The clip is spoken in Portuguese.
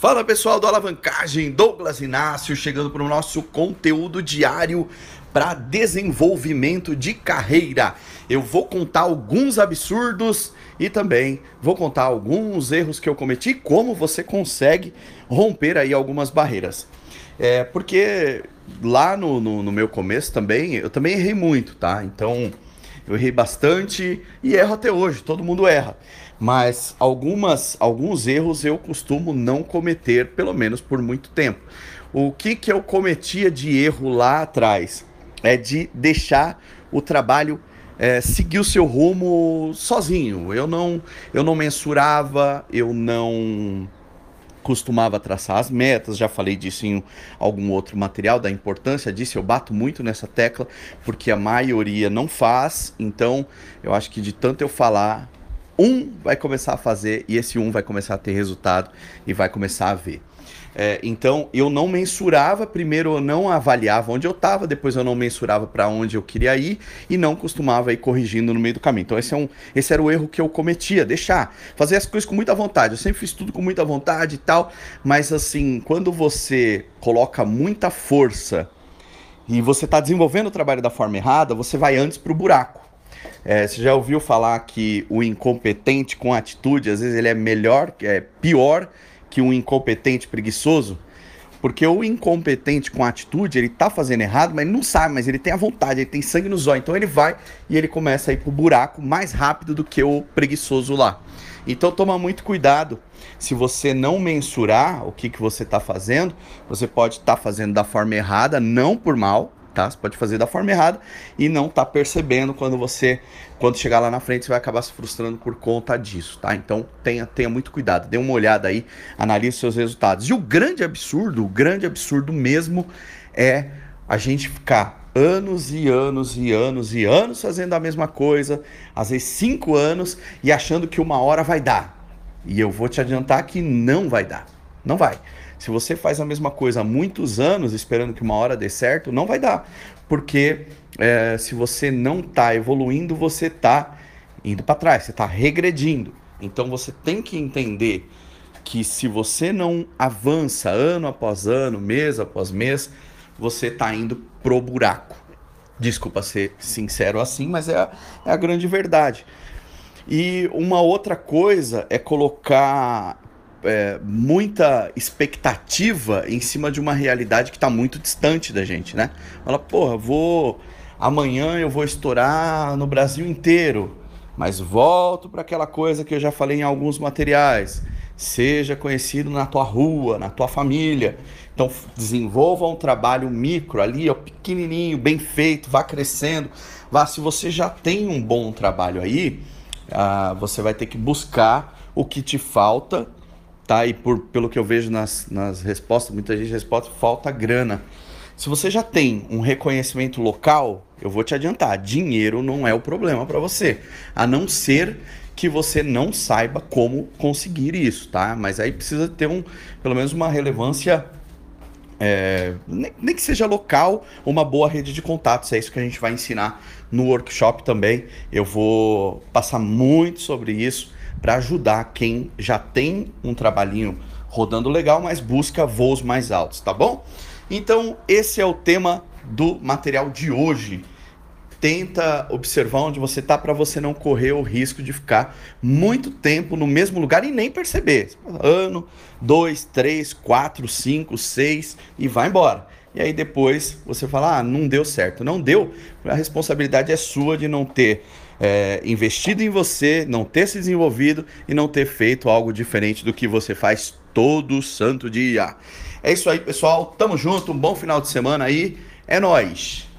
Fala pessoal do Alavancagem, Douglas Inácio, chegando para o nosso conteúdo diário para desenvolvimento de carreira. Eu vou contar alguns absurdos e também vou contar alguns erros que eu cometi, como você consegue romper aí algumas barreiras. É, porque lá no, no, no meu começo também, eu também errei muito, tá? Então eu errei bastante e erro até hoje, todo mundo erra. Mas algumas, alguns erros eu costumo não cometer, pelo menos por muito tempo. O que, que eu cometia de erro lá atrás? É de deixar o trabalho é, seguir o seu rumo sozinho. Eu não, eu não mensurava, eu não costumava traçar as metas, já falei disso em algum outro material, da importância disso, eu bato muito nessa tecla, porque a maioria não faz, então eu acho que de tanto eu falar, um vai começar a fazer e esse um vai começar a ter resultado e vai começar a ver. É, então eu não mensurava, primeiro eu não avaliava onde eu estava, depois eu não mensurava para onde eu queria ir e não costumava ir corrigindo no meio do caminho. Então esse, é um, esse era o erro que eu cometia, deixar, fazer as coisas com muita vontade. Eu sempre fiz tudo com muita vontade e tal, mas assim, quando você coloca muita força e você está desenvolvendo o trabalho da forma errada, você vai antes para o buraco. É, você já ouviu falar que o incompetente com atitude, às vezes ele é melhor, é pior que um incompetente preguiçoso, porque o incompetente com atitude, ele tá fazendo errado, mas ele não sabe, mas ele tem a vontade, ele tem sangue no zóio. Então ele vai e ele começa a ir pro buraco mais rápido do que o preguiçoso lá. Então toma muito cuidado. Se você não mensurar o que, que você está fazendo, você pode estar tá fazendo da forma errada, não por mal, tá? Você pode fazer da forma errada e não tá percebendo quando você, quando chegar lá na frente, você vai acabar se frustrando por conta disso, tá? Então tenha, tenha muito cuidado, dê uma olhada aí, analise seus resultados. E o grande absurdo, o grande absurdo mesmo é a gente ficar anos e anos e anos e anos fazendo a mesma coisa, às vezes cinco anos, e achando que uma hora vai dar. E eu vou te adiantar que não vai dar. Não vai. Se você faz a mesma coisa há muitos anos esperando que uma hora dê certo, não vai dar. Porque é, se você não está evoluindo, você está indo para trás, você está regredindo. Então você tem que entender que se você não avança ano após ano, mês após mês, você está indo pro buraco. Desculpa ser sincero assim, mas é a, é a grande verdade. E uma outra coisa é colocar é, muita expectativa em cima de uma realidade que está muito distante da gente, né? Fala, porra, vou. Amanhã eu vou estourar no Brasil inteiro, mas volto para aquela coisa que eu já falei em alguns materiais. Seja conhecido na tua rua, na tua família. Então, desenvolva um trabalho micro ali, ó, pequenininho, bem feito, vá crescendo. Vá, se você já tem um bom trabalho aí, ah, você vai ter que buscar o que te falta tá? E por, pelo que eu vejo nas, nas respostas, muita gente responde, falta grana. Se você já tem um reconhecimento local, eu vou te adiantar, dinheiro não é o problema para você, a não ser que você não saiba como conseguir isso, tá? Mas aí precisa ter um, pelo menos uma relevância é, nem, nem, que seja local, uma boa rede de contatos. É isso que a gente vai ensinar no workshop também. Eu vou passar muito sobre isso para ajudar quem já tem um trabalhinho rodando legal, mas busca voos mais altos, tá bom? Então, esse é o tema do material de hoje. Tenta observar onde você está para você não correr o risco de ficar muito tempo no mesmo lugar e nem perceber. Ano, dois, três, quatro, cinco, seis e vai embora. E aí depois você fala, ah, não deu certo. Não deu, a responsabilidade é sua de não ter é, investido em você, não ter se desenvolvido e não ter feito algo diferente do que você faz todo santo dia. É isso aí, pessoal. Tamo junto, um bom final de semana aí. É nós.